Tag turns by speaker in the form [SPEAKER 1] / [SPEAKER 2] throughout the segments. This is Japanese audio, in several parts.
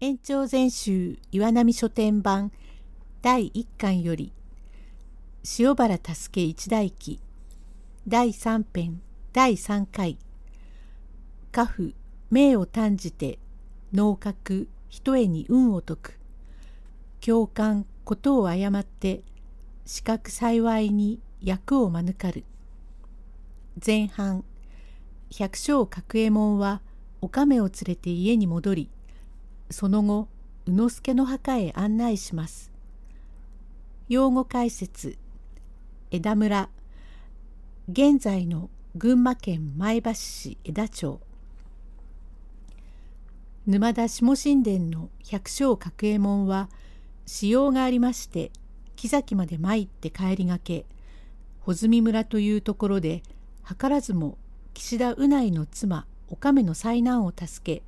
[SPEAKER 1] 延長全集岩波書店版第1巻より塩原助一代記第3編第3回家父命を短じて能格一重に運を解く共感ことを誤って視覚幸いに役を免る。前半百姓角右衛門はお亀を連れて家に戻りその後宇之助の墓へ案内します。用語解説枝村。現在の群馬県前橋市枝町。沼田下神殿の百姓角右衛門は使用がありまして木崎まで参って帰りがけ穂積村というところで図らずも岸田宇内の妻お亀の災難を助け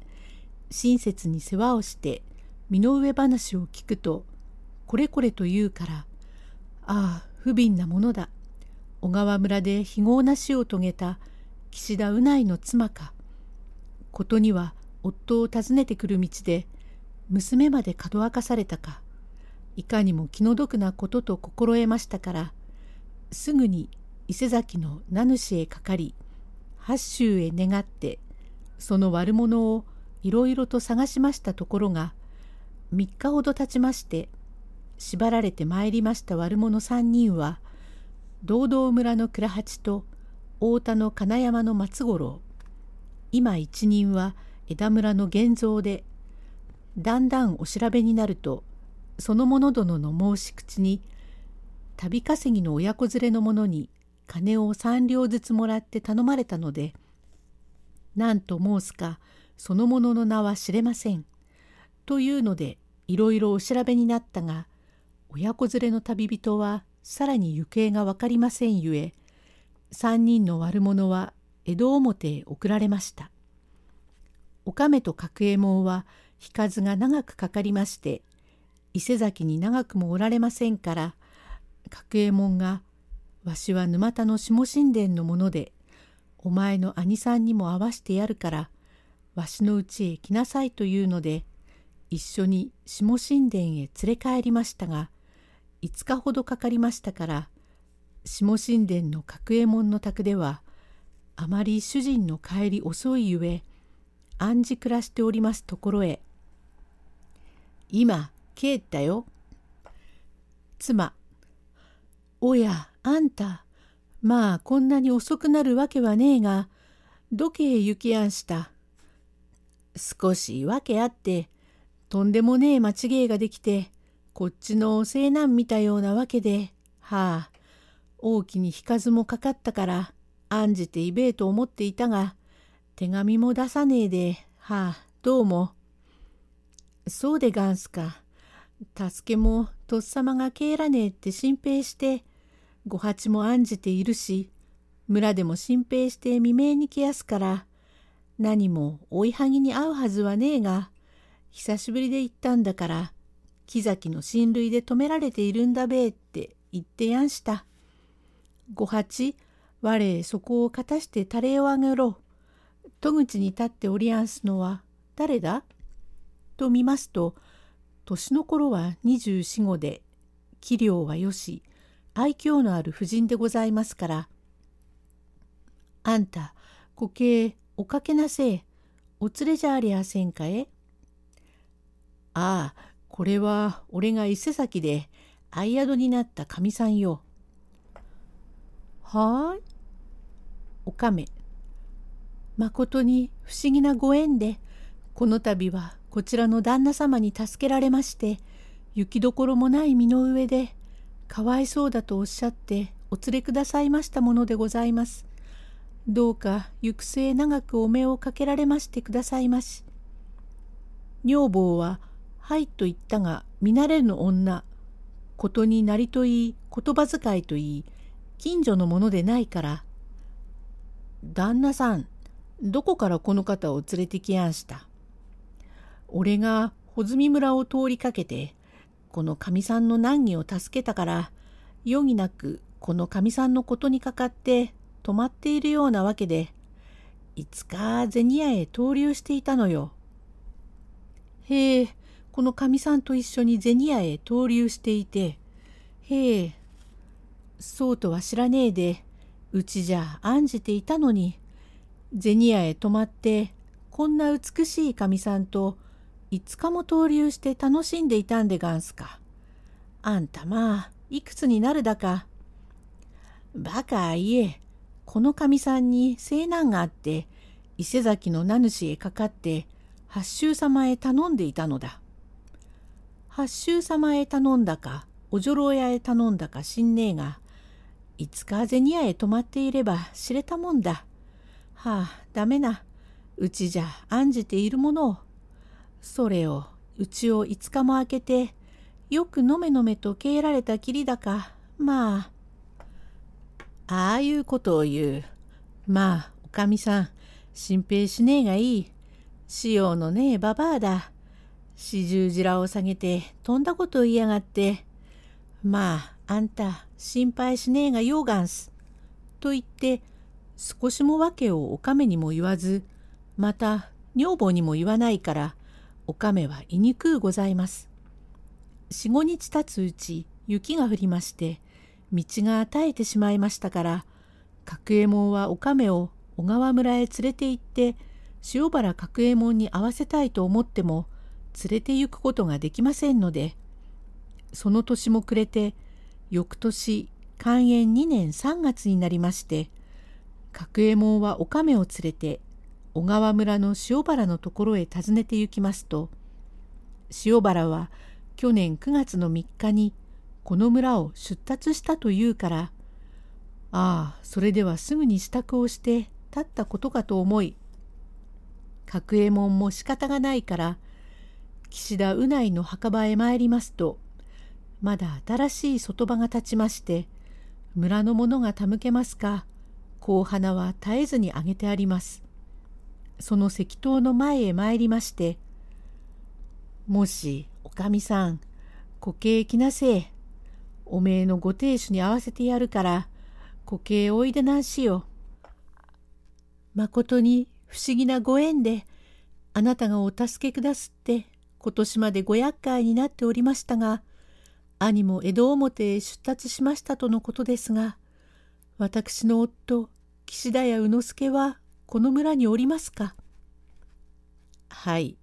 [SPEAKER 1] 親切に世話をして身の上話を聞くとこれこれと言うからああ不憫なものだ。小川村で非業な死を遂げた岸田宇内の妻か。ことには夫を訪ねてくる道で娘までかどわかされたか。いかにも気の毒なことと心得ましたからすぐに伊勢崎の名主へかかり八州へ願ってその悪者をいろいろと探しましたところが3日ほど経ちまして縛られてまいりました悪者3人は道道村の倉八と太田の金山の松五郎今一人は枝村の現像でだんだんお調べになるとその者殿の申し口に旅稼ぎの親子連れの者に金を三両ずつもらって頼まれたので何と申すかその者のの名は知れません。というのでいろいろお調べになったが親子連れの旅人はさらに行方が分かりませんゆえ3人の悪者は江戸表へ送られました。お亀と角右衛門は引かずが長くかかりまして伊勢崎に長くもおられませんから角右衛門が「わしは沼田の下神殿のものでお前の兄さんにも会わしてやるからわしのうちへ来なさい」というので一緒に下神殿へ連れ帰りましたが5日ほどかかりましたから下神殿の角右衛門の宅ではあまり主人の帰り遅いゆえ暗示暮らしておりますところへ「今帰ったよ」妻「おやあんたまあこんなに遅くなるわけはねえがどけへ行きやんした」少し訳あってとんでもねえ間違いができてこっちの西南見たようなわけではあ大きに引かずもかかったから案じていべえと思っていたが手紙も出さねえではあどうも。そうでがんすか。助けもとっさまが帰らねえって心配してご八も案じているし村でも心配して未明に来やすから何も追いはぎに会うはずはねえが久しぶりで行ったんだから木崎の親類で止められているんだべえって言ってやんした。五八我そこをかたしてタレをあげろ。戸口に立っておりやんすのは誰だ？と見ますと年の頃は二十四五で器量はよし愛嬌のある婦人でございますから「あんた固形おかけなせえお連れじゃありやせんかえ」ああこれは俺が伊勢崎で相宿になったかみさんよ。はーい。おかめ。まことに不思議なご縁でこの度はこちらの旦那様に助けられまして行きどころもない身の上でかわいそうだとおっしゃってお連れくださいましたものでございます。どうか行く末長くお目をかけられましてくださいまし。女房は「はい」と言ったが見慣れぬ女ことになりといい言葉遣いといい近所のものでないから「旦那さんどこからこの方を連れてきやんした。俺が穂積村を通りかけてこのかみさんの難儀を助けたから余儀なくこのかみさんのことにかかって止まっているようなわけでいつか銭屋へ投留していたのよ。へえこのかみさんと一緒に銭屋へ投留していて、へえ、そうとは知らねえで、うちじゃ案じていたのに、銭屋へ泊まって、こんな美しいかみさんと5日も投留して楽しんでいたんでがんすか。あんたまあ、いくつになるだか。バカいえ、このかみさんに聖難があって、伊勢崎の名主へかかって八州様へ頼んでいたのだ。八州様へ頼んだかお女郎屋へ頼んだか知んねえがいつか銭屋へ泊まっていれば知れたもんだ。はあダメなうちじゃ案じているものをそれをうちを5日も空けてよくのめのめと帰られたきりだかまあああいうことを言うまあおかみさん心配しねえがいい。しようのねえばばあだ。四十面を下げて飛んだことを言いやがって。まあ、あんた心配しねえがようがんす。と言って少しも訳をおかめにも言わず、また女房にも言わないから、おかめは言いにくうございます。四五日経つうち雪が降りまして、道が絶えてしまいましたから、角右衛門はおかめを小川村へ連れて行って塩原角右衛門に会わせたいと思っても連れて行くことができませんのでその年も暮れて翌年寛延2年3月になりまして角右衛門はお亀を連れて小川村の塩原のところへ訪ねて行きますと塩原は去年9月の3日にこの村を出立したというからああそれではすぐに支度をして立ったことかと思い角右衛門も仕方がないから岸田宇内の墓場へ参りますとまだ新しい外場が立ちまして村の者が手向けますか香花は絶えずにあげてあります。その石塔の前へ参りまして「もしおかみさん固形来なせえおめえのご亭主に会わせてやるから固形おいでなんしよ」まことに不思議なご縁であなたがお助けくだすって今年までご厄介になっておりましたが兄も江戸表へ出立しましたとのことですが私の夫岸田屋宇之助はこの村におりますか？はい。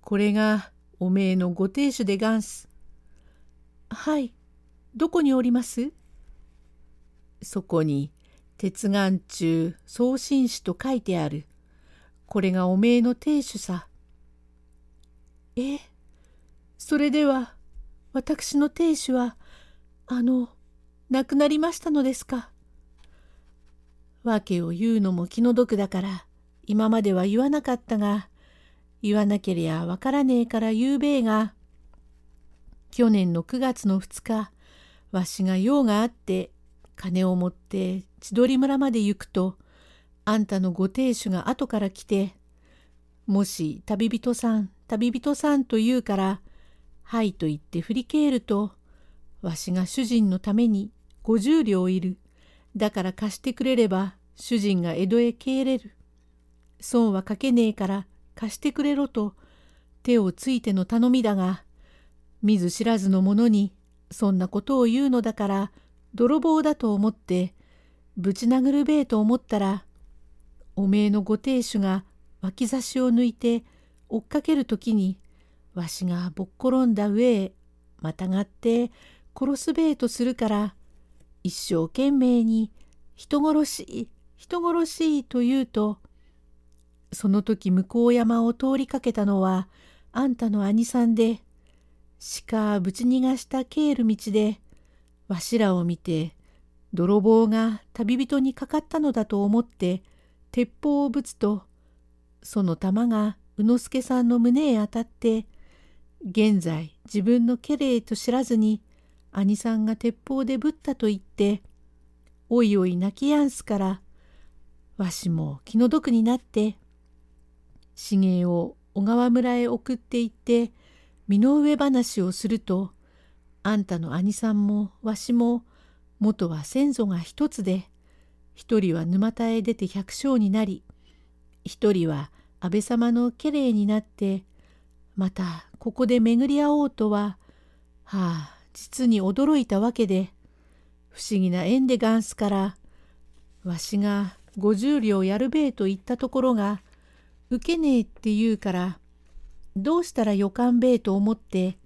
[SPEAKER 1] これがおめえのご亭主でがんす。はいどこにおります？そこに鉄眼中送信誌と書いてある。これがおめえの亭主さ。え、それでは私の亭主はあの亡くなりましたのですか？訳を言うのも気の毒だから今までは言わなかったが言わなけりゃわからねえから言うべえが去年の9月の2日わしが用があって金を持って千鳥村まで行くとあんたのご亭主が後から来てもし旅人さん旅人さんと言うからはいと言って振り返るとわしが主人のために50両いる。だから貸してくれれば主人が江戸へ帰れる。損はかけねえから貸してくれろと手をついての頼みだが見ず知らずの者にそんなことを言うのだから泥棒だと思ってぶち殴るべえと思ったらおめえのご亭主が脇差しを抜いて追っかける時にわしがぼっ転んだ上へまたがって殺すべえとするから一生懸命に人殺し人殺しと言うとその時向こう山を通りかけたのはあんたの兄さんで鹿ぶち逃がした帰る道でわしらを見て泥棒が旅人にかかったのだと思って鉄砲をぶつとその弾が宇之助さんの胸へ当たって現在自分の家霊と知らずに兄さんが鉄砲でぶったと言っておいおい泣きやんすからわしも気の毒になって茂を小川村へ送って行って身の上話をするとあんたの兄さんもわしも元は先祖が一つで一人は沼田へ出て百姓になり一人は安倍様の家霊になってまたここで巡り合おうとは、はあ、実に驚いたわけで、不思議な縁でガンスから、わしが五十両やるべえと言ったところが、受けねえって言うから、どうしたら予感べえと思って、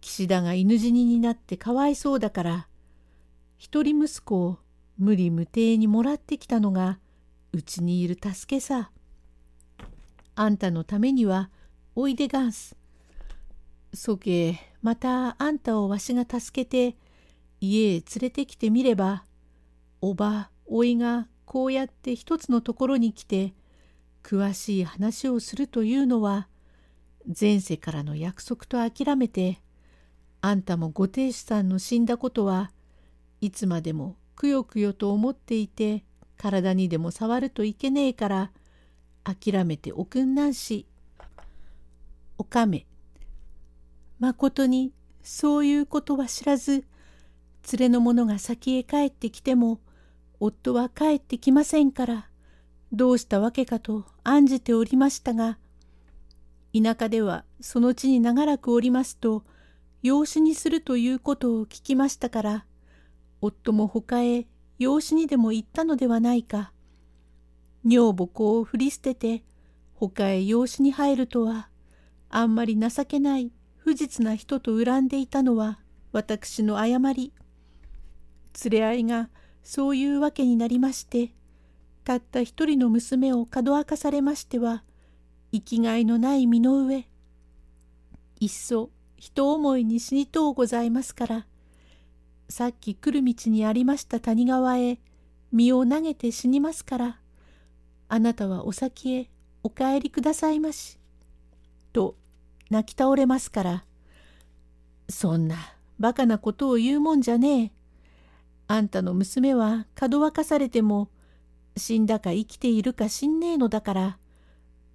[SPEAKER 1] 岸田が犬死にになってかわいそうだから、一人息子を無理無抵にもらってきたのが、うちにいる助けさ。あんたのためにはおいでがんす。そけ、またあんたをわしが助けて、家へ連れてきてみれば、おば、おいがこうやって一つのところに来て、詳しい話をするというのは、前世からの約束と諦めて、あんたもご亭主さんの死んだことはいつまでもくよくよと思っていて体にでも触るといけねえから諦めておくんなんし。おかめ。まことにそういうことは知らず連れの者が先へ帰ってきても夫は帰ってきませんからどうしたわけかと案じておりましたが田舎ではその地に長らくおりますと養子にするということを聞きましたから夫も他へ養子にでも行ったのではないか。女房子を振り捨てて他へ養子に入るとはあんまり情けない不実な人と恨んでいたのは私の誤り。連れ合いがそういうわけになりましてたった一人の娘をかどわかされましては生きがいのない身の上いっそ人思いに死にとうございますからさっき来る道にありました谷川へ身を投げて死にますからあなたはお先へお帰りくださいまし」と泣き倒れますから「そんなバカなことを言うもんじゃねえ。あんたの娘はかどわかされても死んだか生きているか知んねえのだから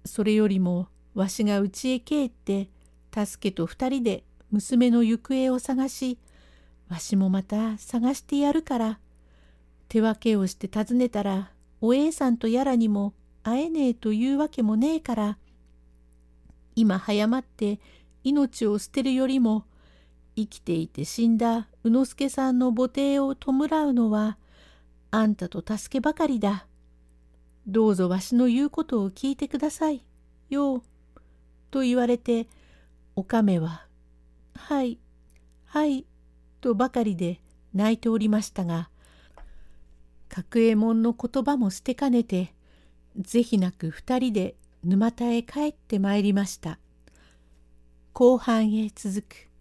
[SPEAKER 1] それよりもわしが家へ帰って助けと二人で娘の行方を探しわしもまた探してやるから手分けをして尋ねたらおえいさんとやらにも会えねえというわけもねえから今早まって命を捨てるよりも生きていて死んだ宇之助さんの母弟を弔うのはあんたと助けばかりだ。どうぞわしの言うことを聞いてくださいよ。と言われておかめは「はいはい」とばかりで泣いておりましたが角右衛門の言葉も捨てかねて是非なく二人で沼田へ帰ってまいりました。後半へ続く